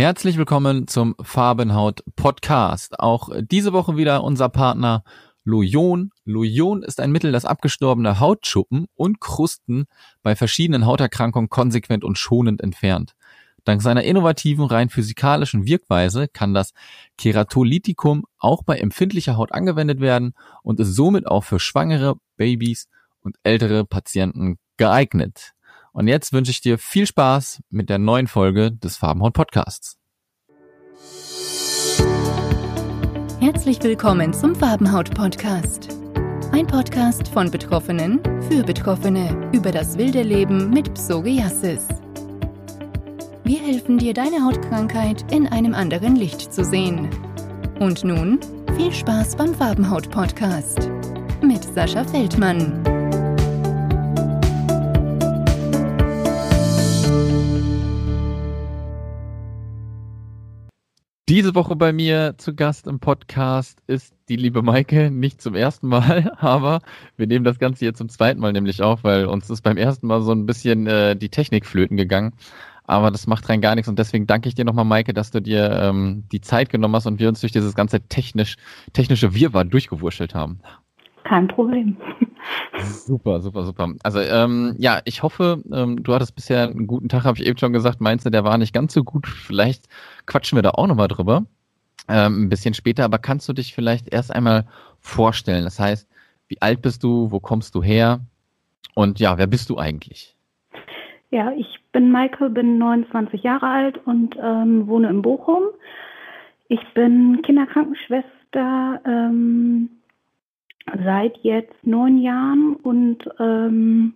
Herzlich willkommen zum Farbenhaut Podcast. Auch diese Woche wieder unser Partner Loyon. Loyon ist ein Mittel, das abgestorbene Hautschuppen und Krusten bei verschiedenen Hauterkrankungen konsequent und schonend entfernt. Dank seiner innovativen, rein physikalischen Wirkweise kann das Keratolytikum auch bei empfindlicher Haut angewendet werden und ist somit auch für schwangere, Babys und ältere Patienten geeignet. Und jetzt wünsche ich dir viel Spaß mit der neuen Folge des Farbenhaut Podcasts. Herzlich willkommen zum Farbenhaut Podcast. Ein Podcast von Betroffenen für Betroffene über das wilde Leben mit Psoriasis. Wir helfen dir, deine Hautkrankheit in einem anderen Licht zu sehen. Und nun viel Spaß beim Farbenhaut Podcast mit Sascha Feldmann. Diese Woche bei mir zu Gast im Podcast ist die liebe Maike, nicht zum ersten Mal, aber wir nehmen das Ganze hier zum zweiten Mal nämlich auf, weil uns ist beim ersten Mal so ein bisschen äh, die Technik flöten gegangen. Aber das macht rein gar nichts und deswegen danke ich dir nochmal, Maike, dass du dir ähm, die Zeit genommen hast und wir uns durch dieses ganze technisch, technische Wirrwarr durchgewurschtelt haben. Kein Problem. Super, super, super. Also ähm, ja, ich hoffe, ähm, du hattest bisher einen guten Tag, habe ich eben schon gesagt. Meinst du, der war nicht ganz so gut? Vielleicht quatschen wir da auch nochmal drüber. Ähm, ein bisschen später, aber kannst du dich vielleicht erst einmal vorstellen? Das heißt, wie alt bist du, wo kommst du her und ja, wer bist du eigentlich? Ja, ich bin Maike, bin 29 Jahre alt und ähm, wohne in Bochum. Ich bin Kinderkrankenschwester, ähm, seit jetzt neun Jahren und ähm,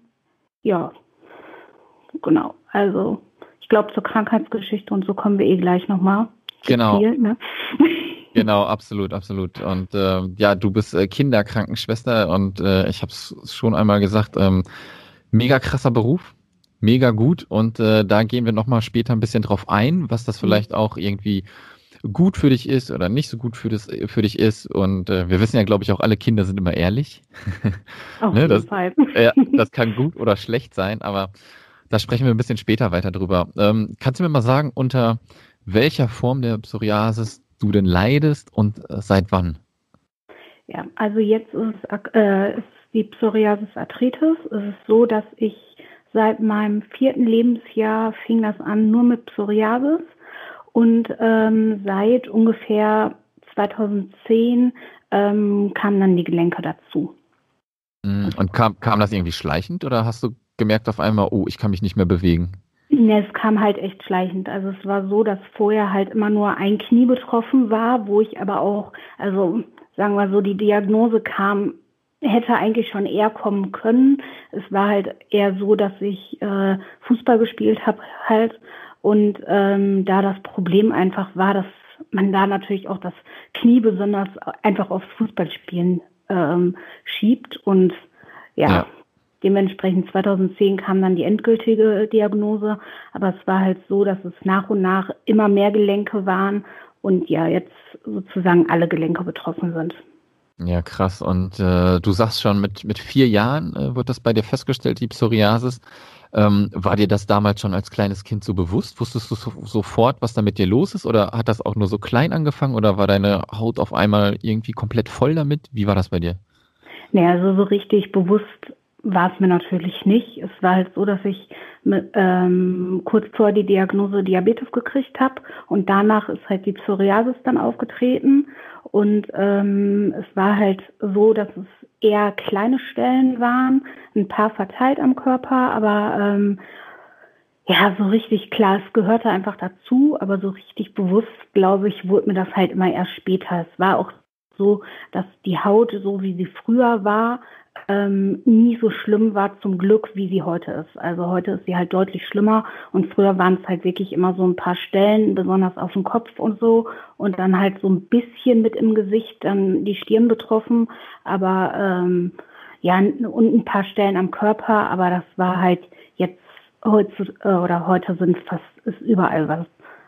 ja, genau. Also ich glaube zur Krankheitsgeschichte und so kommen wir eh gleich nochmal. Genau. Viel, ne? Genau, absolut, absolut. Und äh, ja, du bist äh, Kinderkrankenschwester und äh, ich habe es schon einmal gesagt, ähm, mega krasser Beruf, mega gut. Und äh, da gehen wir nochmal später ein bisschen drauf ein, was das mhm. vielleicht auch irgendwie gut für dich ist oder nicht so gut für, das, für dich ist. Und äh, wir wissen ja, glaube ich, auch alle Kinder sind immer ehrlich. Auf ne, das, Fall. ja, das kann gut oder schlecht sein, aber da sprechen wir ein bisschen später weiter drüber. Ähm, kannst du mir mal sagen, unter welcher Form der Psoriasis du denn leidest und äh, seit wann? Ja, also jetzt ist, äh, ist die Psoriasis Arthritis. Es ist so, dass ich seit meinem vierten Lebensjahr fing das an nur mit Psoriasis und ähm, seit ungefähr 2010 ähm, kamen dann die Gelenke dazu. Mm, und kam, kam das irgendwie schleichend oder hast du gemerkt auf einmal, oh, ich kann mich nicht mehr bewegen? Ne, es kam halt echt schleichend. Also es war so, dass vorher halt immer nur ein Knie betroffen war, wo ich aber auch, also sagen wir so, die Diagnose kam, hätte eigentlich schon eher kommen können. Es war halt eher so, dass ich äh, Fußball gespielt habe halt und ähm, da das Problem einfach war, dass man da natürlich auch das Knie besonders einfach aufs Fußballspielen ähm, schiebt. Und ja, ja, dementsprechend 2010 kam dann die endgültige Diagnose. Aber es war halt so, dass es nach und nach immer mehr Gelenke waren und ja, jetzt sozusagen alle Gelenke betroffen sind. Ja, krass. Und äh, du sagst schon, mit, mit vier Jahren äh, wird das bei dir festgestellt, die Psoriasis. Ähm, war dir das damals schon als kleines Kind so bewusst? Wusstest du so, sofort, was da mit dir los ist? Oder hat das auch nur so klein angefangen? Oder war deine Haut auf einmal irgendwie komplett voll damit? Wie war das bei dir? Nee, also so richtig bewusst war es mir natürlich nicht. Es war halt so, dass ich mit, ähm, kurz vor die Diagnose Diabetes gekriegt habe und danach ist halt die Psoriasis dann aufgetreten und ähm, es war halt so, dass es eher kleine Stellen waren, ein paar verteilt am Körper, aber ähm, ja, so richtig klar, es gehörte einfach dazu, aber so richtig bewusst, glaube ich, wurde mir das halt immer erst später. Es war auch so, dass die Haut, so wie sie früher war, ähm, nie so schlimm war zum Glück, wie sie heute ist. Also heute ist sie halt deutlich schlimmer und früher waren es halt wirklich immer so ein paar Stellen, besonders auf dem Kopf und so und dann halt so ein bisschen mit im Gesicht, dann die Stirn betroffen, aber ähm, ja und ein paar Stellen am Körper, aber das war halt jetzt heute äh, oder heute sind fast ist überall was.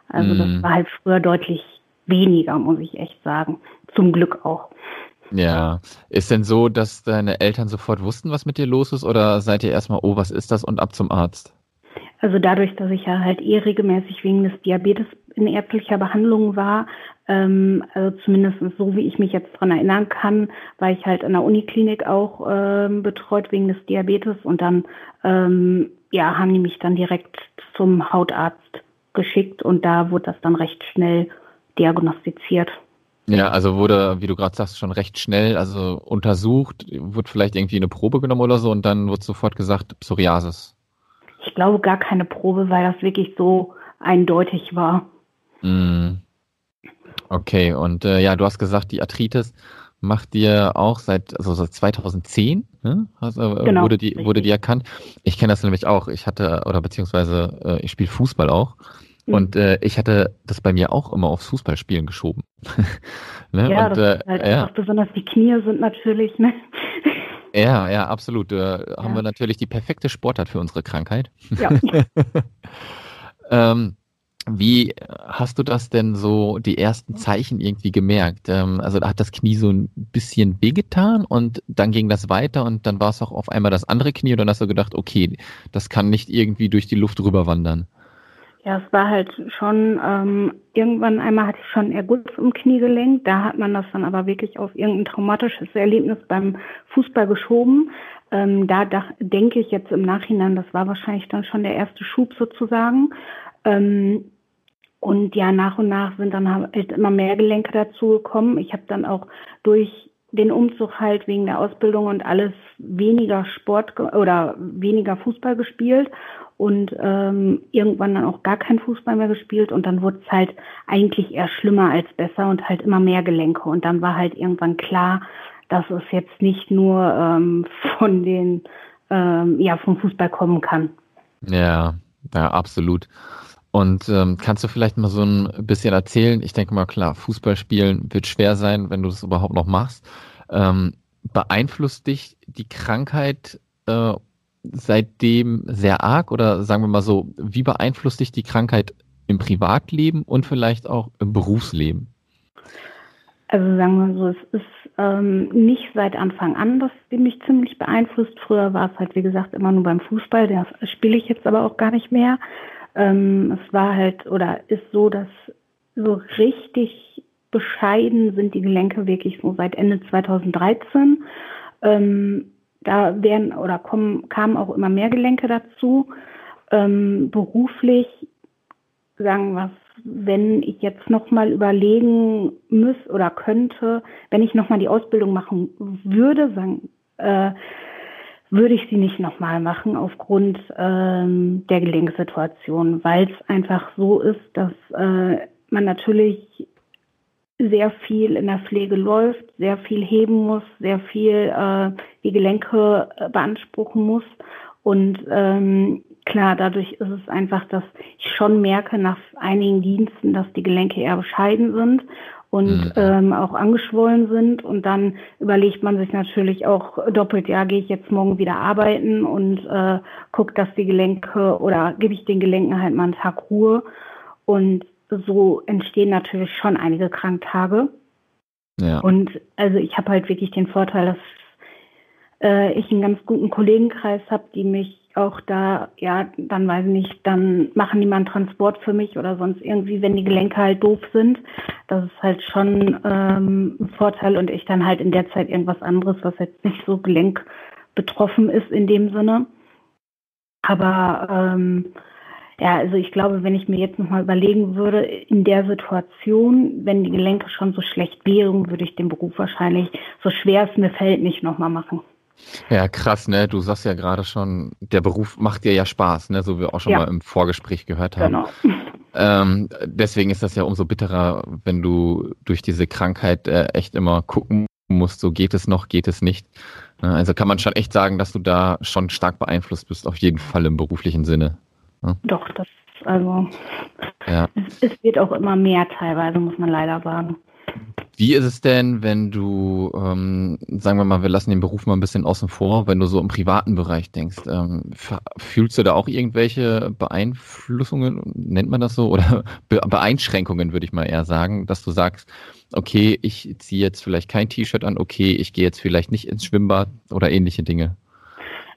Also mm. das mhm. war halt früher deutlich weniger, muss ich echt sagen. Zum Glück auch. Ja. Ist denn so, dass deine Eltern sofort wussten, was mit dir los ist, oder seid ihr erstmal, oh, was ist das und ab zum Arzt? Also dadurch, dass ich ja halt eh regelmäßig wegen des Diabetes in ärztlicher Behandlung war, ähm, also zumindest so, wie ich mich jetzt dran erinnern kann, war ich halt in der Uniklinik auch ähm, betreut wegen des Diabetes und dann ähm, ja, haben die mich dann direkt zum Hautarzt geschickt und da wurde das dann recht schnell diagnostiziert. Ja, also wurde, wie du gerade sagst, schon recht schnell, also untersucht, wurde vielleicht irgendwie eine Probe genommen oder so und dann wurde sofort gesagt Psoriasis. Ich glaube gar keine Probe, weil das wirklich so eindeutig war. Mm. Okay, und äh, ja, du hast gesagt, die Arthritis macht dir auch seit, also seit 2010, ne? also, genau, wurde, die, wurde die erkannt. Ich kenne das nämlich auch. Ich hatte, oder beziehungsweise äh, ich spiele Fußball auch. Mhm. Und äh, ich hatte das bei mir auch immer aufs Fußballspielen geschoben. ne? Ja, und, das äh, halt ja. besonders die Knie sind natürlich, ne? Ja, ja, absolut. Da ja. haben wir natürlich die perfekte Sportart für unsere Krankheit. Ja. ähm, wie hast du das denn so, die ersten Zeichen irgendwie gemerkt? Ähm, also hat das Knie so ein bisschen wehgetan und dann ging das weiter und dann war es auch auf einmal das andere Knie und dann hast du gedacht, okay, das kann nicht irgendwie durch die Luft rüberwandern. Ja, es war halt schon, ähm, irgendwann einmal hatte ich schon Erguss im Kniegelenk. Da hat man das dann aber wirklich auf irgendein traumatisches Erlebnis beim Fußball geschoben. Ähm, da denke ich jetzt im Nachhinein, das war wahrscheinlich dann schon der erste Schub sozusagen. Ähm, und ja, nach und nach sind dann halt immer mehr Gelenke dazu gekommen. Ich habe dann auch durch den Umzug halt wegen der Ausbildung und alles weniger Sport oder weniger Fußball gespielt und ähm, irgendwann dann auch gar kein Fußball mehr gespielt und dann wurde es halt eigentlich eher schlimmer als besser und halt immer mehr Gelenke und dann war halt irgendwann klar, dass es jetzt nicht nur ähm, von den ähm, ja vom Fußball kommen kann. Ja, ja, absolut. Und ähm, kannst du vielleicht mal so ein bisschen erzählen? Ich denke mal, klar, Fußball spielen wird schwer sein, wenn du das überhaupt noch machst. Ähm, beeinflusst dich die Krankheit äh, seitdem sehr arg oder sagen wir mal so, wie beeinflusst dich die Krankheit im Privatleben und vielleicht auch im Berufsleben? Also sagen wir so, es ist ähm, nicht seit Anfang an, dass die mich ziemlich beeinflusst. Früher war es halt, wie gesagt, immer nur beim Fußball, das spiele ich jetzt aber auch gar nicht mehr. Ähm, es war halt oder ist so, dass so richtig bescheiden sind die Gelenke wirklich so seit Ende 2013. Ähm, da werden oder kommen, kamen auch immer mehr Gelenke dazu. Ähm, beruflich, sagen wir wenn ich jetzt nochmal überlegen müsste oder könnte, wenn ich nochmal die Ausbildung machen würde, sagen, äh, würde ich sie nicht nochmal machen aufgrund ähm, der Gelenksituation, weil es einfach so ist, dass äh, man natürlich sehr viel in der Pflege läuft, sehr viel heben muss, sehr viel äh, die Gelenke äh, beanspruchen muss. Und ähm, klar, dadurch ist es einfach, dass ich schon merke nach einigen Diensten, dass die Gelenke eher bescheiden sind und mhm. ähm, auch angeschwollen sind. Und dann überlegt man sich natürlich auch doppelt, ja, gehe ich jetzt morgen wieder arbeiten und äh, gucke, dass die Gelenke oder gebe ich den Gelenken halt mal einen Tag Ruhe. Und so entstehen natürlich schon einige Kranktage. Ja. Und also ich habe halt wirklich den Vorteil, dass äh, ich einen ganz guten Kollegenkreis habe, die mich auch da, ja, dann weiß ich nicht, dann machen die mal einen Transport für mich oder sonst irgendwie, wenn die Gelenke halt doof sind. Das ist halt schon ähm, ein Vorteil und ich dann halt in der Zeit irgendwas anderes, was jetzt nicht so Gelenk betroffen ist in dem Sinne. Aber ähm, ja, also ich glaube, wenn ich mir jetzt nochmal überlegen würde, in der Situation, wenn die Gelenke schon so schlecht wären, würde ich den Beruf wahrscheinlich, so schwer es mir fällt, nicht nochmal machen. Ja, krass, ne? Du sagst ja gerade schon, der Beruf macht dir ja Spaß, ne? So wie wir auch schon ja. mal im Vorgespräch gehört haben. Genau. Ähm, deswegen ist das ja umso bitterer, wenn du durch diese Krankheit äh, echt immer gucken musst, so geht es noch, geht es nicht. Ne? Also kann man schon echt sagen, dass du da schon stark beeinflusst bist, auf jeden Fall im beruflichen Sinne. Ne? Doch, das, also, ja. es, es wird auch immer mehr teilweise, muss man leider sagen. Wie ist es denn, wenn du, ähm, sagen wir mal, wir lassen den Beruf mal ein bisschen außen vor, wenn du so im privaten Bereich denkst, ähm, fühlst du da auch irgendwelche Beeinflussungen, nennt man das so, oder Be Beeinschränkungen, würde ich mal eher sagen, dass du sagst, okay, ich ziehe jetzt vielleicht kein T-Shirt an, okay, ich gehe jetzt vielleicht nicht ins Schwimmbad oder ähnliche Dinge?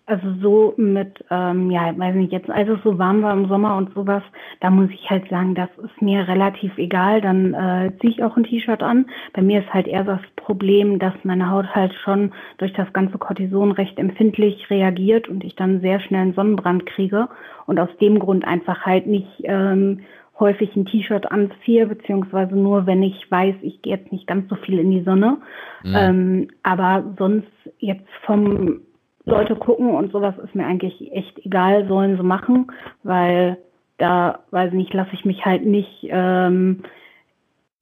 Also so mit, ähm, ja, weiß nicht, jetzt als es so warm war im Sommer und sowas, da muss ich halt sagen, das ist mir relativ egal. Dann äh, ziehe ich auch ein T-Shirt an. Bei mir ist halt eher das Problem, dass meine Haut halt schon durch das ganze Cortison recht empfindlich reagiert und ich dann sehr schnell einen Sonnenbrand kriege und aus dem Grund einfach halt nicht ähm, häufig ein T-Shirt anziehe, beziehungsweise nur, wenn ich weiß, ich gehe jetzt nicht ganz so viel in die Sonne. Mhm. Ähm, aber sonst jetzt vom Leute gucken und sowas ist mir eigentlich echt egal, sollen sie machen, weil da, weiß nicht, lasse ich mich halt nicht ähm,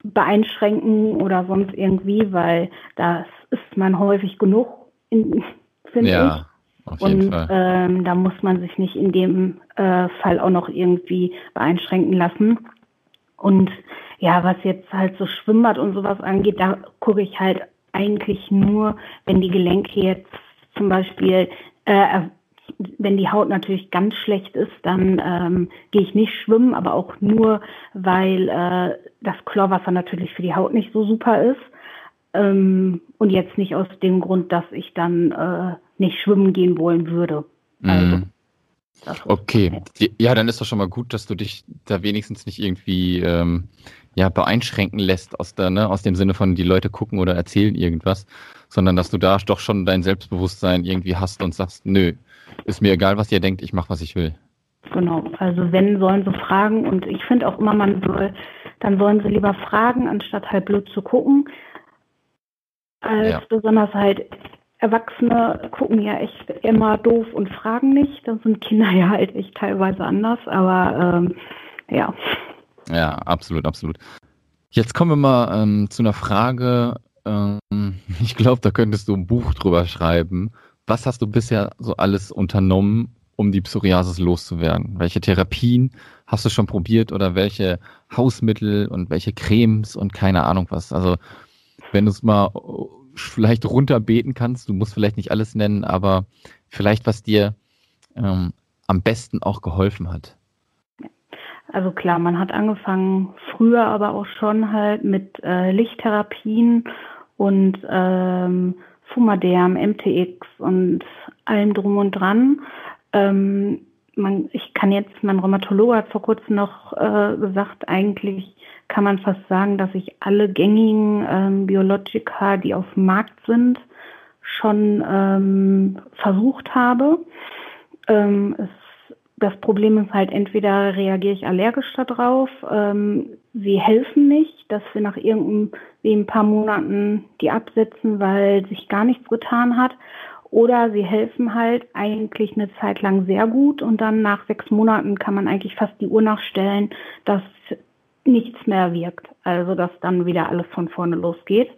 beeinschränken oder sonst irgendwie, weil das ist man häufig genug, finde ja, ich. Auf jeden und Fall. Ähm, da muss man sich nicht in dem äh, Fall auch noch irgendwie beeinschränken lassen. Und ja, was jetzt halt so Schwimmbad und sowas angeht, da gucke ich halt eigentlich nur, wenn die Gelenke jetzt zum Beispiel, äh, wenn die Haut natürlich ganz schlecht ist, dann ähm, gehe ich nicht schwimmen, aber auch nur, weil äh, das Chlorwasser natürlich für die Haut nicht so super ist. Ähm, und jetzt nicht aus dem Grund, dass ich dann äh, nicht schwimmen gehen wollen würde. Also, mm. Okay, ja, dann ist doch schon mal gut, dass du dich da wenigstens nicht irgendwie ähm, ja, beeinschränken lässt aus, der, ne, aus dem Sinne von, die Leute gucken oder erzählen irgendwas, sondern dass du da doch schon dein Selbstbewusstsein irgendwie hast und sagst, nö, ist mir egal, was ihr denkt, ich mache, was ich will. Genau, also wenn, sollen sie fragen und ich finde auch immer, man soll, dann sollen sie lieber fragen, anstatt halt blöd zu gucken, als ja. besonders halt Erwachsene gucken ja echt immer doof und fragen nicht. Da sind Kinder ja halt echt teilweise anders, aber ähm, ja. Ja, absolut, absolut. Jetzt kommen wir mal ähm, zu einer Frage. Ähm, ich glaube, da könntest du ein Buch drüber schreiben. Was hast du bisher so alles unternommen, um die Psoriasis loszuwerden? Welche Therapien hast du schon probiert oder welche Hausmittel und welche Cremes und keine Ahnung was? Also, wenn du es mal vielleicht runterbeten kannst, du musst vielleicht nicht alles nennen, aber vielleicht was dir ähm, am besten auch geholfen hat. Also klar, man hat angefangen früher aber auch schon halt mit äh, Lichttherapien und ähm, Fumaderm, MTX und allem drum und dran. Ähm, man, ich kann jetzt, mein Rheumatologe hat vor kurzem noch äh, gesagt, eigentlich kann man fast sagen, dass ich alle gängigen ähm, Biologika, die auf dem Markt sind, schon ähm, versucht habe. Ähm, es das Problem ist halt, entweder reagiere ich allergisch darauf, ähm, sie helfen nicht, dass wir nach irgendeinem, wie ein paar Monaten die absetzen, weil sich gar nichts getan hat. Oder sie helfen halt eigentlich eine Zeit lang sehr gut und dann nach sechs Monaten kann man eigentlich fast die Uhr nachstellen, dass nichts mehr wirkt. Also dass dann wieder alles von vorne losgeht.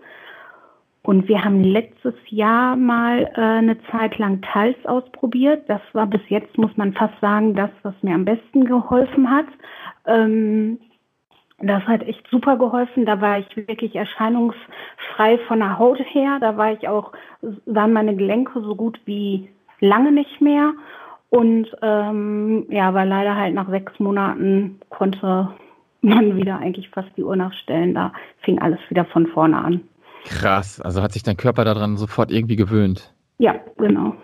Und wir haben letztes Jahr mal äh, eine Zeit lang Tals ausprobiert. Das war bis jetzt, muss man fast sagen, das, was mir am besten geholfen hat. Ähm, das hat echt super geholfen. Da war ich wirklich erscheinungsfrei von der Haut her. Da war ich auch, waren meine Gelenke so gut wie lange nicht mehr. Und ähm, ja, aber leider halt nach sechs Monaten konnte man wieder eigentlich fast die Uhr nachstellen. Da fing alles wieder von vorne an. Krass, also hat sich dein Körper daran sofort irgendwie gewöhnt. Ja, genau.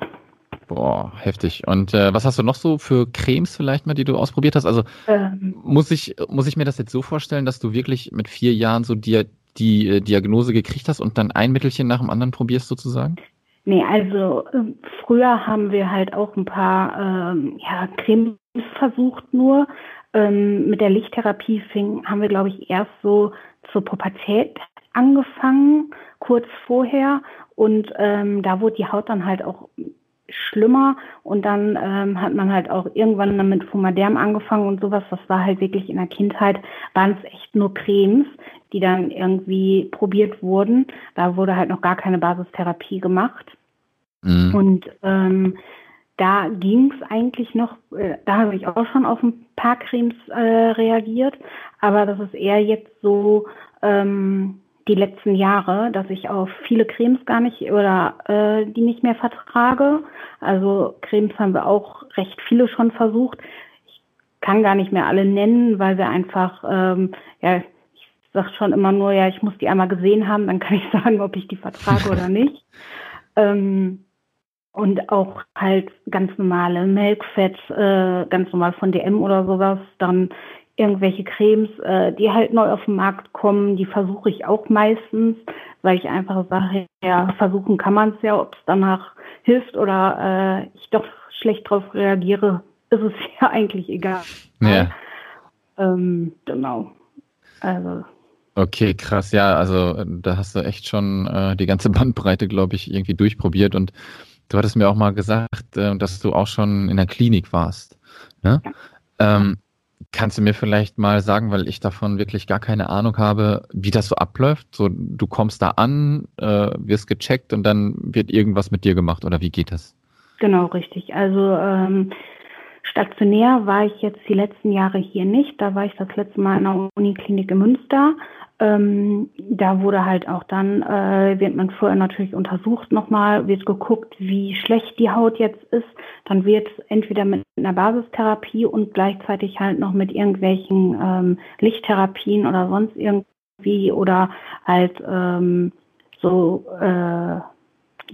Boah, heftig. Und äh, was hast du noch so für Cremes vielleicht mal, die du ausprobiert hast? Also ähm, muss ich muss ich mir das jetzt so vorstellen, dass du wirklich mit vier Jahren so dir die äh, Diagnose gekriegt hast und dann ein Mittelchen nach dem anderen probierst sozusagen? Nee, also äh, früher haben wir halt auch ein paar ähm, ja, Cremes versucht nur. Ähm, mit der Lichttherapie fing, haben wir, glaube ich, erst so zur Pubertät angefangen, kurz vorher. Und ähm, da wurde die Haut dann halt auch schlimmer und dann ähm, hat man halt auch irgendwann mit Fumaderm angefangen und sowas. Das war halt wirklich in der Kindheit, waren es echt nur Cremes, die dann irgendwie probiert wurden. Da wurde halt noch gar keine Basistherapie gemacht. Mhm. Und ähm, da ging es eigentlich noch, äh, da habe ich auch schon auf ein paar Cremes äh, reagiert, aber das ist eher jetzt so, ähm, die letzten Jahre, dass ich auf viele Cremes gar nicht oder äh, die nicht mehr vertrage. Also Cremes haben wir auch recht viele schon versucht. Ich kann gar nicht mehr alle nennen, weil wir einfach, ähm, ja, ich sage schon immer nur, ja, ich muss die einmal gesehen haben, dann kann ich sagen, ob ich die vertrage oder nicht. Ähm, und auch halt ganz normale Milkfett, äh, ganz normal von DM oder sowas, dann irgendwelche Cremes, äh, die halt neu auf den Markt kommen, die versuche ich auch meistens, weil ich einfach sage, ja, versuchen kann man es ja, ob es danach hilft oder äh, ich doch schlecht drauf reagiere, ist es ja eigentlich egal. Ja. Ähm, genau. Also. Okay, krass, ja, also da hast du echt schon äh, die ganze Bandbreite, glaube ich, irgendwie durchprobiert und du hattest mir auch mal gesagt, äh, dass du auch schon in der Klinik warst. Ne? Ja. Ähm, kannst du mir vielleicht mal sagen, weil ich davon wirklich gar keine Ahnung habe, wie das so abläuft? So, du kommst da an, äh, wirst gecheckt und dann wird irgendwas mit dir gemacht oder wie geht das? Genau, richtig. Also ähm, stationär war ich jetzt die letzten Jahre hier nicht. Da war ich das letzte Mal in der Uniklinik in Münster. Ähm, da wurde halt auch dann, äh, wird man vorher natürlich untersucht nochmal, wird geguckt, wie schlecht die Haut jetzt ist. Dann wird entweder mit einer Basistherapie und gleichzeitig halt noch mit irgendwelchen ähm, Lichttherapien oder sonst irgendwie oder halt ähm, so äh,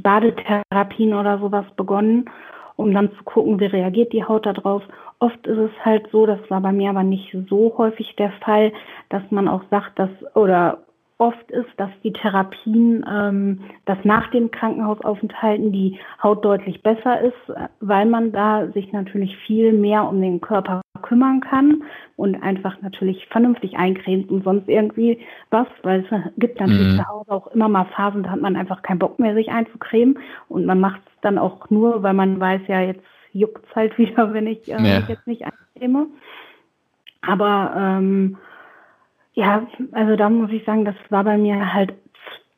Badetherapien oder sowas begonnen, um dann zu gucken, wie reagiert die Haut darauf. Oft ist es halt so, das war bei mir aber nicht so häufig der Fall, dass man auch sagt, dass oder oft ist, dass die Therapien, ähm, dass nach den Krankenhausaufenthalten die Haut deutlich besser ist, weil man da sich natürlich viel mehr um den Körper kümmern kann und einfach natürlich vernünftig eincremt und sonst irgendwie was, weil es gibt natürlich mhm. zu Hause auch immer mal Phasen, da hat man einfach keinen Bock mehr, sich einzucremen und man macht es dann auch nur, weil man weiß ja, jetzt juckt es halt wieder, wenn ich äh, ja. mich jetzt nicht eincreme. Aber ähm, ja, also da muss ich sagen, das war bei mir halt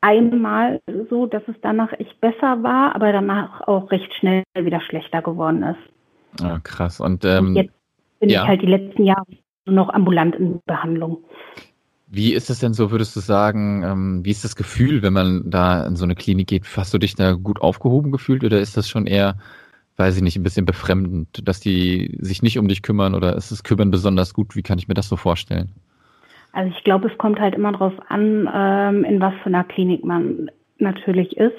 einmal so, dass es danach echt besser war, aber danach auch recht schnell wieder schlechter geworden ist. Ah, krass. Und, ähm, Und jetzt bin ja. ich halt die letzten Jahre noch ambulant in Behandlung. Wie ist es denn so, würdest du sagen, ähm, wie ist das Gefühl, wenn man da in so eine Klinik geht? Hast du dich da gut aufgehoben gefühlt oder ist das schon eher, weiß ich nicht, ein bisschen befremdend, dass die sich nicht um dich kümmern oder ist das Kümmern besonders gut? Wie kann ich mir das so vorstellen? Also ich glaube, es kommt halt immer darauf an, ähm, in was für einer Klinik man natürlich ist.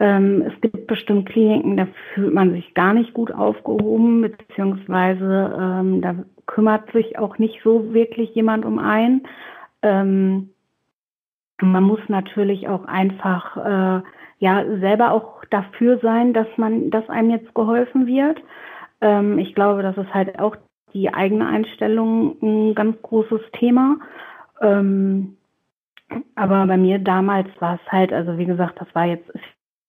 Ähm, es gibt bestimmt Kliniken, da fühlt man sich gar nicht gut aufgehoben, beziehungsweise ähm, da kümmert sich auch nicht so wirklich jemand um einen. Ähm, man muss natürlich auch einfach äh, ja selber auch dafür sein, dass man, dass einem jetzt geholfen wird. Ähm, ich glaube, das ist halt auch die eigene Einstellung ein ganz großes Thema. Ähm, aber bei mir damals war es halt, also wie gesagt, das war jetzt,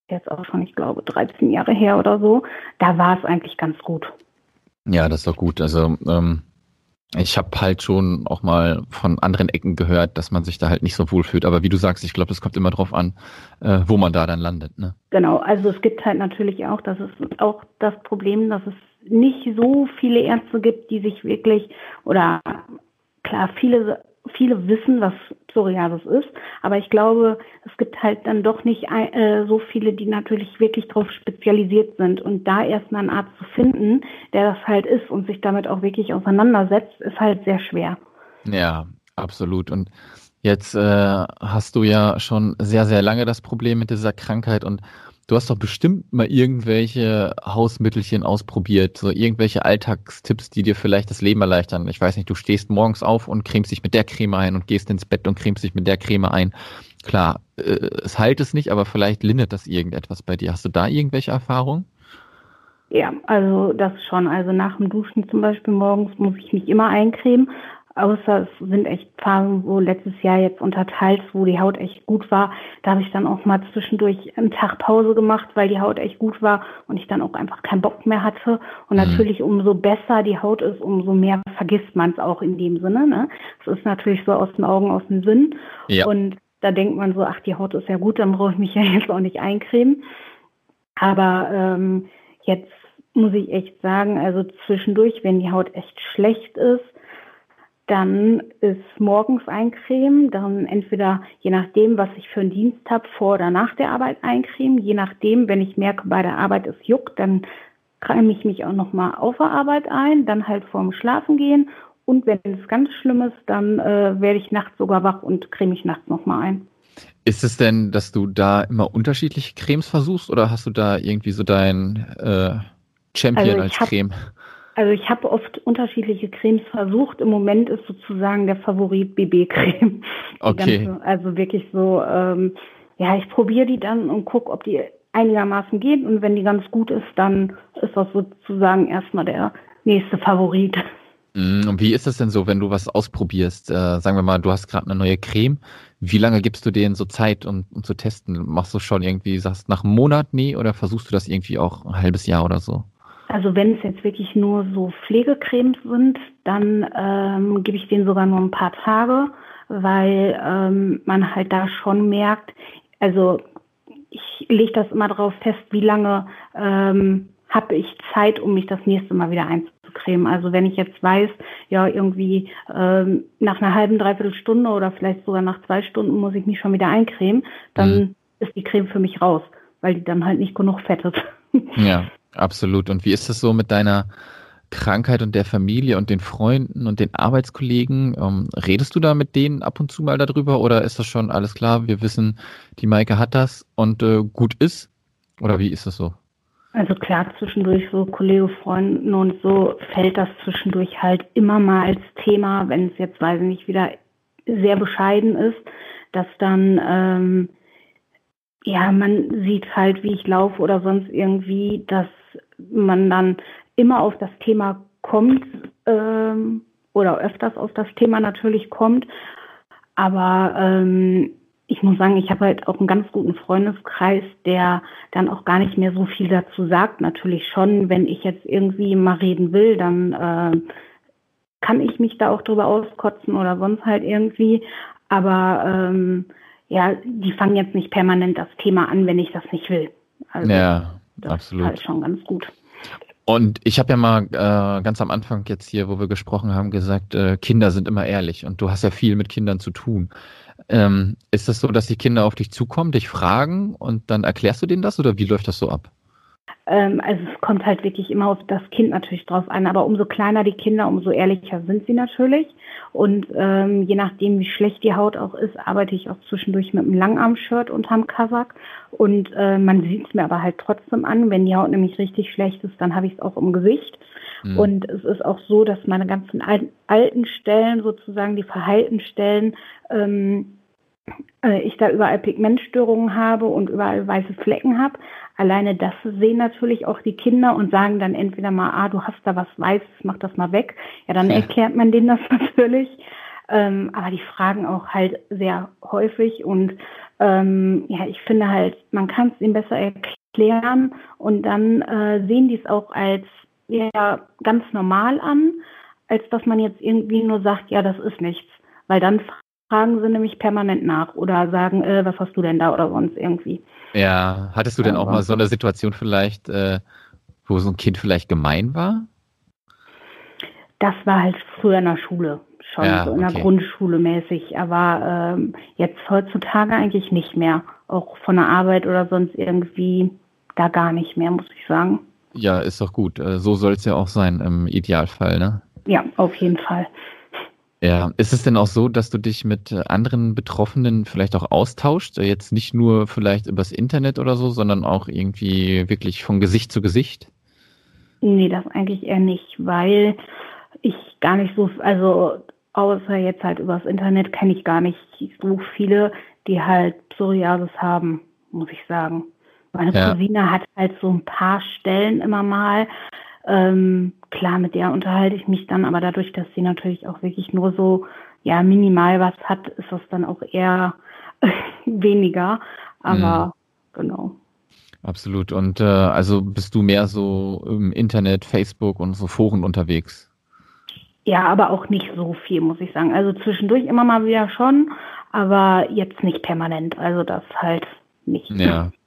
jetzt auch schon, ich glaube, 13 Jahre her oder so. Da war es eigentlich ganz gut. Ja, das ist doch gut. Also ähm, ich habe halt schon auch mal von anderen Ecken gehört, dass man sich da halt nicht so wohl fühlt. Aber wie du sagst, ich glaube, es kommt immer drauf an, äh, wo man da dann landet. Ne? Genau, also es gibt halt natürlich auch, das ist auch das Problem, dass es nicht so viele Ärzte gibt, die sich wirklich oder klar, viele viele wissen, was Psoriasis ist, aber ich glaube, es gibt halt dann doch nicht äh, so viele, die natürlich wirklich darauf spezialisiert sind. Und da erstmal einen Arzt zu finden, der das halt ist und sich damit auch wirklich auseinandersetzt, ist halt sehr schwer. Ja, absolut. Und jetzt äh, hast du ja schon sehr, sehr lange das Problem mit dieser Krankheit und Du hast doch bestimmt mal irgendwelche Hausmittelchen ausprobiert, so irgendwelche Alltagstipps, die dir vielleicht das Leben erleichtern. Ich weiß nicht, du stehst morgens auf und cremst dich mit der Creme ein und gehst ins Bett und cremst dich mit der Creme ein. Klar, äh, es heilt es nicht, aber vielleicht lindert das irgendetwas bei dir. Hast du da irgendwelche Erfahrungen? Ja, also das schon. Also nach dem Duschen zum Beispiel morgens muss ich mich immer eincremen. Außer es sind echt Phasen, wo letztes Jahr jetzt unterteilt, wo die Haut echt gut war. Da habe ich dann auch mal zwischendurch einen Tag Pause gemacht, weil die Haut echt gut war und ich dann auch einfach keinen Bock mehr hatte. Und mhm. natürlich, umso besser die Haut ist, umso mehr vergisst man es auch in dem Sinne. Ne? Es ist natürlich so aus den Augen, aus dem Sinn. Ja. Und da denkt man so, ach, die Haut ist ja gut, dann brauche ich mich ja jetzt auch nicht eincremen. Aber ähm, jetzt muss ich echt sagen, also zwischendurch, wenn die Haut echt schlecht ist, dann ist morgens eincremen, dann entweder je nachdem, was ich für einen Dienst habe, vor oder nach der Arbeit eincremen. Je nachdem, wenn ich merke, bei der Arbeit es juckt, dann creme ich mich auch nochmal auf der Arbeit ein, dann halt vorm Schlafen gehen. Und wenn es ganz schlimm ist, dann äh, werde ich nachts sogar wach und creme mich nachts nochmal ein. Ist es denn, dass du da immer unterschiedliche Cremes versuchst oder hast du da irgendwie so dein äh, Champion Also als ich hab- Creme? Also ich habe oft unterschiedliche Cremes versucht. Im Moment ist sozusagen der Favorit BB-Creme. Okay. ganze- also wirklich so, ähm, ja, ich probiere die dann und gucke, ob die einigermaßen geht. Und wenn die ganz gut ist, dann ist das sozusagen erstmal der nächste Favorit. Mm, Und wie ist das denn so, wenn du was ausprobierst? Äh, sagen wir mal, du hast gerade eine neue Creme. Wie lange gibst du denen so Zeit, um, um zu testen? Machst du schon irgendwie, sagst nach einem Monat, nee, oder versuchst du das irgendwie auch ein halbes Jahr oder so? Also wenn es jetzt wirklich nur so Pflegecremes sind, dann ähm, gebe ich denen sogar nur ein paar Tage, weil ähm, man halt da schon merkt, also ich lege das immer darauf fest, wie lange ähm, habe ich Zeit, um mich das nächste Mal wieder einzucremen. Also wenn ich jetzt weiß, ja irgendwie ähm, nach einer halben, dreiviertel Stunde oder vielleicht sogar nach zwei Stunden muss ich mich schon wieder eincremen, dann Mhm. ist die Creme für mich raus, weil die dann halt nicht genug fettet. Ja, absolut. Und wie ist es so mit deiner Krankheit und der Familie und den Freunden und den Arbeitskollegen? Ähm, redest du da mit denen ab und zu mal darüber oder ist das schon alles klar? Wir wissen, die Maike hat das und äh, gut ist? Oder wie ist das so? Also klar, zwischendurch so Kollege, Freunden und so fällt das zwischendurch halt immer mal als Thema, wenn es jetzt, weiß ich nicht, wieder sehr bescheiden ist, dass dann, ähm, ja, man sieht halt, wie ich laufe oder sonst irgendwie, dass man dann immer auf das Thema kommt ähm, oder öfters auf das Thema natürlich kommt. Aber ähm, ich muss sagen, ich habe halt auch einen ganz guten Freundeskreis, der dann auch gar nicht mehr so viel dazu sagt. Natürlich schon, wenn ich jetzt irgendwie mal reden will, dann äh, kann ich mich da auch drüber auskotzen oder sonst halt irgendwie. Aber ähm, ja, die fangen jetzt nicht permanent das Thema an, wenn ich das nicht will. Also ja, das absolut. ist halt schon ganz gut. Und ich habe ja mal äh, ganz am Anfang jetzt hier, wo wir gesprochen haben, gesagt, äh, Kinder sind immer ehrlich und du hast ja viel mit Kindern zu tun. Ähm, ist das so, dass die Kinder auf dich zukommen, dich fragen und dann erklärst du denen das oder wie läuft das so ab? Ähm, also es kommt halt wirklich immer auf das Kind natürlich drauf an, aber umso kleiner die Kinder, umso ehrlicher sind sie natürlich. Und ähm, je nachdem, wie schlecht die Haut auch ist, arbeite ich auch zwischendurch mit einem Langarm-Shirt unterm Kasach. Und äh, man sieht es mir aber halt trotzdem an. Wenn die Haut nämlich richtig schlecht ist, dann habe ich es auch im Gesicht. Hm. Und es ist auch so, dass meine ganzen alten, alten Stellen, sozusagen die verheilten Stellen, ähm, äh, ich da überall Pigmentstörungen habe und überall weiße Flecken habe. Alleine das sehen natürlich auch die Kinder und sagen dann entweder mal, ah, du hast da was Weißes, mach das mal weg. Ja, dann Ja. erklärt man denen das natürlich. Ähm, aber die fragen auch halt sehr häufig und ähm, ja, ich finde halt, man kann es ihnen besser erklären und dann äh, sehen die es auch als ja, ganz normal an, als dass man jetzt irgendwie nur sagt, ja, das ist nichts. Weil dann fragen sie nämlich permanent nach oder sagen, äh, was hast du denn da oder sonst irgendwie. Ja, hattest du denn auch mal so eine Situation vielleicht, äh, wo so ein Kind vielleicht gemein war? Das war halt früher in der Schule, schon Ja, so in der okay. Grundschule mäßig, aber ähm, jetzt heutzutage eigentlich nicht mehr. Auch von der Arbeit oder sonst irgendwie da gar nicht mehr, muss ich sagen. Ja, ist doch gut. Äh, so soll es ja auch sein im Idealfall, ne? Ja, auf jeden Fall. Ja, ist es denn auch so, dass du dich mit äh, anderen Betroffenen vielleicht auch austauscht? Äh, Jetzt nicht nur vielleicht übers Internet oder so, sondern auch irgendwie wirklich von Gesicht zu Gesicht? Nee, das eigentlich eher nicht, weil ich gar nicht so, also außer jetzt halt übers Internet kenne ich gar nicht so viele, die halt Psoriasis haben, muss ich sagen. Meine Ja. Cousine hat halt so ein paar Stellen immer mal. Ähm, klar, mit der unterhalte ich mich dann, aber dadurch, dass sie natürlich auch wirklich nur so, ja, minimal was hat, ist das dann auch eher weniger. Aber genau. Absolut. Und äh, also bist du mehr so im Internet, Facebook und so Foren unterwegs? Ja, aber auch nicht so viel, muss ich sagen. Also zwischendurch immer mal wieder schon, aber jetzt nicht permanent. Also das halt nicht. Ja.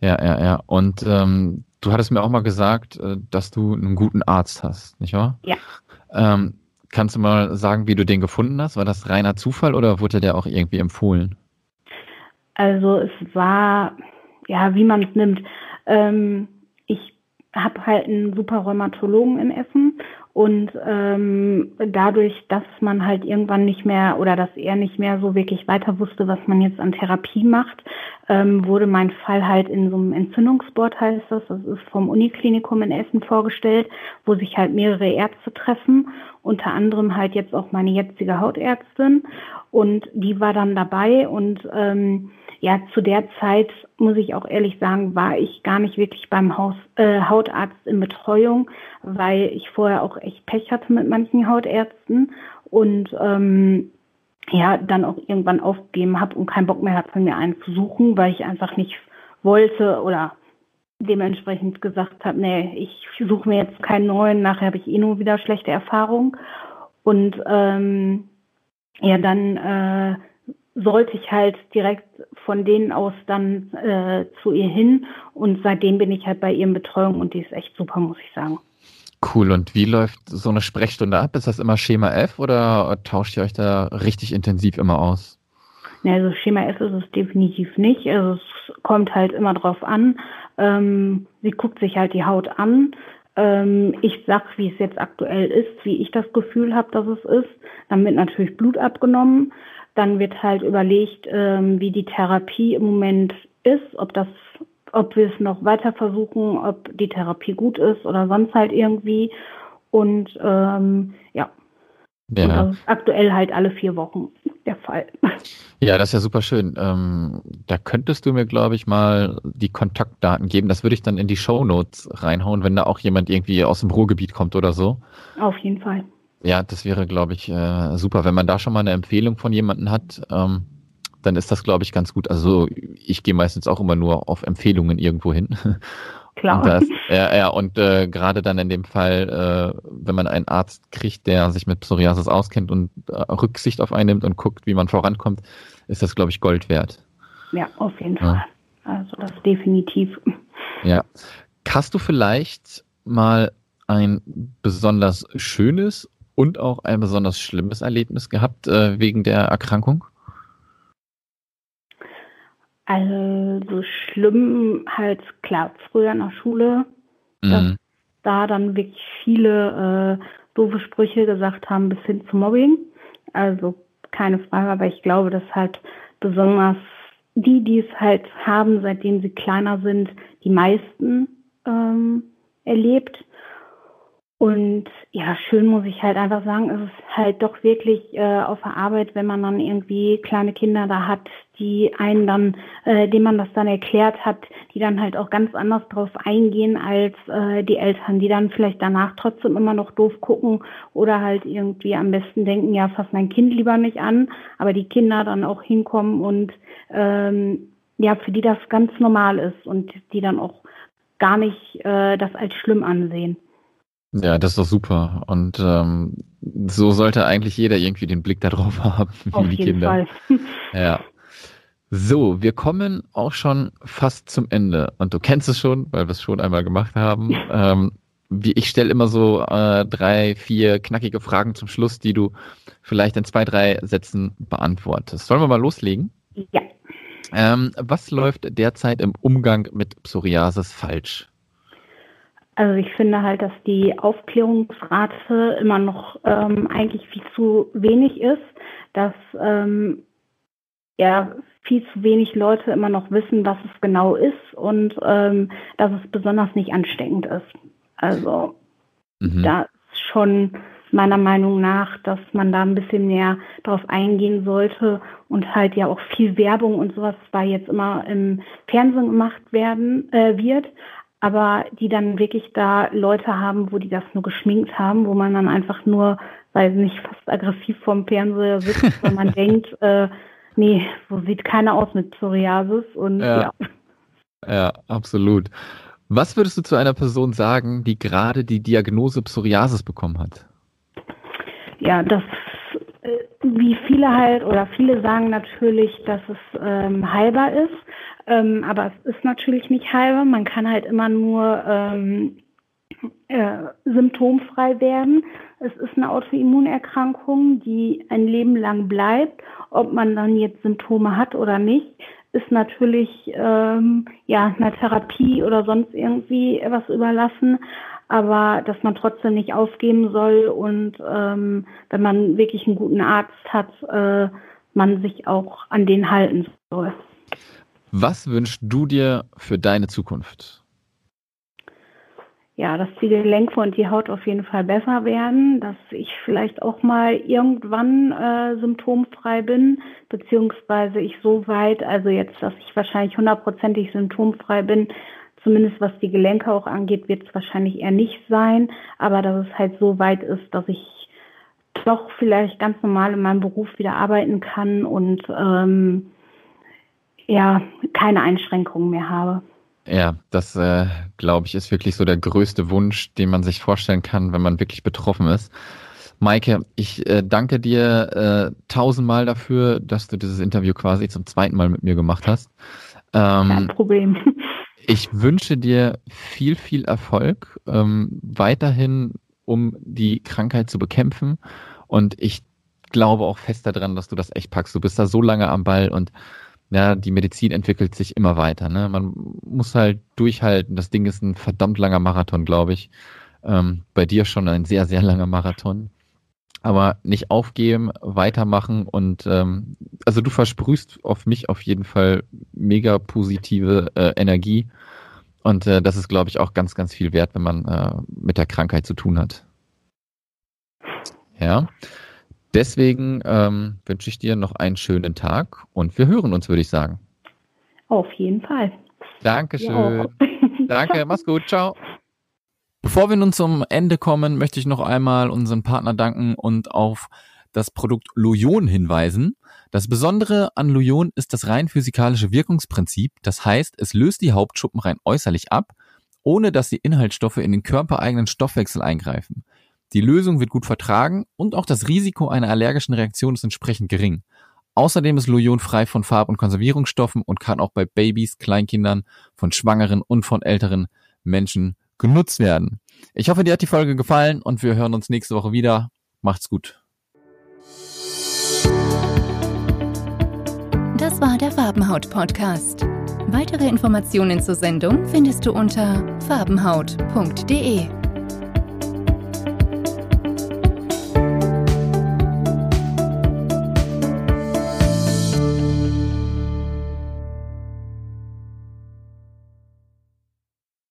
Ja, ja, ja. Und ähm, du hattest mir auch mal gesagt, äh, dass du einen guten Arzt hast, nicht wahr? Ja. Ähm, kannst du mal sagen, wie du den gefunden hast? War das reiner Zufall oder wurde der auch irgendwie empfohlen? Also es war, ja, wie man es nimmt. Ähm, ich habe halt einen super Rheumatologen in Essen Und ähm, dadurch, dass man halt irgendwann nicht mehr oder dass er nicht mehr so wirklich weiter wusste, was man jetzt an Therapie macht, ähm, wurde mein Fall halt in so einem Entzündungsboard, heißt das, das ist vom Uniklinikum in Essen vorgestellt, wo sich halt mehrere Ärzte treffen, unter anderem halt jetzt auch meine jetzige Hautärztin. Und die war dann dabei und ähm, ja, zu der Zeit, muss ich auch ehrlich sagen, war ich gar nicht wirklich beim Haus, äh, Hautarzt in Betreuung, weil ich vorher auch echt Pech hatte mit manchen Hautärzten und ähm, ja, dann auch irgendwann aufgegeben habe und keinen Bock mehr hatte, von mir einen zu suchen, weil ich einfach nicht wollte oder dementsprechend gesagt habe, nee, ich suche mir jetzt keinen neuen, nachher habe ich eh nur wieder schlechte Erfahrungen. Und ähm, ja, dann äh, sollte ich halt direkt von denen aus dann äh, zu ihr hin und seitdem bin ich halt bei ihren Betreuung und die ist echt super, muss ich sagen. Cool. Und wie läuft so eine Sprechstunde ab? Ist das immer Schema F oder tauscht ihr euch da richtig intensiv immer aus? Ne, also Schema F ist es definitiv nicht. Also es kommt halt immer drauf an. Ähm, sie guckt sich halt die Haut an. Ähm, ich sag, wie es jetzt aktuell ist, wie ich das Gefühl habe, dass es ist. Dann wird natürlich Blut abgenommen. Dann wird halt überlegt, ähm, wie die Therapie im Moment ist, ob das, ob wir es noch weiter versuchen, ob die Therapie gut ist oder sonst halt irgendwie. Und ähm, ja. ja. Und das ist aktuell halt alle vier Wochen der Fall. Ja, das ist ja super schön. Ähm, da könntest du mir, glaube ich, mal die Kontaktdaten geben. Das würde ich dann in die Show Notes reinhauen, wenn da auch jemand irgendwie aus dem Ruhrgebiet kommt oder so. Auf jeden Fall. Ja, das wäre, glaube ich, äh, super. Wenn man da schon mal eine Empfehlung von jemandem hat, ähm, dann ist das, glaube ich, ganz gut. Also ich gehe meistens auch immer nur auf Empfehlungen irgendwo hin. Klar. Und das, ja, ja, und äh, gerade dann in dem Fall, äh, wenn man einen Arzt kriegt, der sich mit Psoriasis auskennt und äh, Rücksicht auf einen nimmt und guckt, wie man vorankommt, ist das, glaube ich, Gold wert. Ja, auf jeden ja. Fall. Also das definitiv. Ja. Hast du vielleicht mal ein besonders schönes und auch ein besonders schlimmes Erlebnis gehabt äh, wegen der Erkrankung? Also schlimm halt klar, früher in der Schule, mhm. dass da dann wirklich viele äh, doofe Sprüche gesagt haben bis hin zu Mobbing. Also keine Frage, aber ich glaube, dass halt besonders die, die es halt haben, seitdem sie kleiner sind, die meisten ähm, erlebt. Und ja, schön muss ich halt einfach sagen, es ist halt doch wirklich äh, auf der Arbeit, wenn man dann irgendwie kleine Kinder da hat, die einen dann, äh, denen man das dann erklärt hat, die dann halt auch ganz anders drauf eingehen als äh, die Eltern, die dann vielleicht danach trotzdem immer noch doof gucken oder halt irgendwie am besten denken, ja, fass mein Kind lieber nicht an, aber die Kinder dann auch hinkommen und ähm, ja, für die das ganz normal ist und die dann auch gar nicht äh, das als schlimm ansehen. Ja, das ist doch super. Und ähm, so sollte eigentlich jeder irgendwie den Blick darauf haben, wie Auf die jeden Kinder. Fall. Ja. So, wir kommen auch schon fast zum Ende. Und du kennst es schon, weil wir es schon einmal gemacht haben. Ähm, wie, ich stelle immer so äh, drei, vier knackige Fragen zum Schluss, die du vielleicht in zwei, drei Sätzen beantwortest. Sollen wir mal loslegen? Ja. Ähm, was läuft derzeit im Umgang mit Psoriasis falsch? Also ich finde halt, dass die Aufklärungsrate immer noch ähm, eigentlich viel zu wenig ist, dass ähm, ja viel zu wenig Leute immer noch wissen, was es genau ist und ähm, dass es besonders nicht ansteckend ist. Also mhm. da ist schon meiner Meinung nach, dass man da ein bisschen mehr drauf eingehen sollte und halt ja auch viel Werbung und sowas zwar jetzt immer im Fernsehen gemacht werden äh, wird, aber die dann wirklich da Leute haben, wo die das nur geschminkt haben, wo man dann einfach nur, weiß nicht, fast aggressiv vorm Fernseher sitzt, weil man denkt, äh, nee, so sieht keiner aus mit Psoriasis und ja. ja. Ja, absolut. Was würdest du zu einer Person sagen, die gerade die Diagnose Psoriasis bekommen hat? Ja, das äh, wie viele halt oder viele sagen natürlich, dass es ähm, heilbar ist. Ähm, aber es ist natürlich nicht halber. Man kann halt immer nur ähm, äh, symptomfrei werden. Es ist eine Autoimmunerkrankung, die ein Leben lang bleibt. Ob man dann jetzt Symptome hat oder nicht, ist natürlich ähm, ja einer Therapie oder sonst irgendwie was überlassen. aber dass man trotzdem nicht aufgeben soll und ähm, wenn man wirklich einen guten Arzt hat, äh, man sich auch an den halten soll. Was wünschst du dir für deine Zukunft? ja, dass die Gelenke und die Haut auf jeden Fall besser werden, dass ich vielleicht auch mal irgendwann äh, symptomfrei bin, beziehungsweise ich so weit, also jetzt, dass ich wahrscheinlich hundertprozentig symptomfrei bin, zumindest was die Gelenke auch angeht, wird es wahrscheinlich eher nicht sein, aber dass es halt so weit ist, dass ich doch vielleicht ganz normal in meinem Beruf wieder arbeiten kann und ähm, ja, keine Einschränkungen mehr habe. Ja, das äh, glaube ich ist wirklich so der größte Wunsch, den man sich vorstellen kann, wenn man wirklich betroffen ist. Maike, ich äh, danke dir äh, tausendmal dafür, dass du dieses Interview quasi zum zweiten Mal mit mir gemacht hast. Ähm, Kein Problem. Ich wünsche dir viel, viel Erfolg ähm, weiterhin, um die Krankheit zu bekämpfen. Und ich glaube auch fest daran, dass du das echt packst. Du bist da so lange am Ball und ja, die Medizin entwickelt sich immer weiter. Ne? Man muss halt durchhalten. Das Ding ist ein verdammt langer Marathon, glaube ich. Ähm, bei dir schon ein sehr, sehr langer Marathon. Aber nicht aufgeben, weitermachen und ähm, also du versprühst auf mich auf jeden Fall mega positive äh, Energie. Und äh, das ist, glaube ich, auch ganz, ganz viel wert, wenn man äh, mit der Krankheit zu tun hat. Ja. Deswegen ähm, wünsche ich dir noch einen schönen Tag und wir hören uns, würde ich sagen. Auf jeden Fall. Dankeschön. Danke, mach's gut. Ciao. Bevor wir nun zum Ende kommen, möchte ich noch einmal unseren Partner danken und auf das Produkt Lujon hinweisen. Das Besondere an Lujon ist das rein physikalische Wirkungsprinzip. Das heißt, es löst die Hauptschuppen rein äußerlich ab, ohne dass die Inhaltsstoffe in den körpereigenen Stoffwechsel eingreifen. Die Lösung wird gut vertragen und auch das Risiko einer allergischen Reaktion ist entsprechend gering. Außerdem ist Lujon frei von Farb- und Konservierungsstoffen und kann auch bei Babys, Kleinkindern, von Schwangeren und von älteren Menschen genutzt werden. Ich hoffe, dir hat die Folge gefallen und wir hören uns nächste Woche wieder. Macht's gut. Das war der Farbenhaut Podcast. Weitere Informationen zur Sendung findest du unter farbenhaut.de.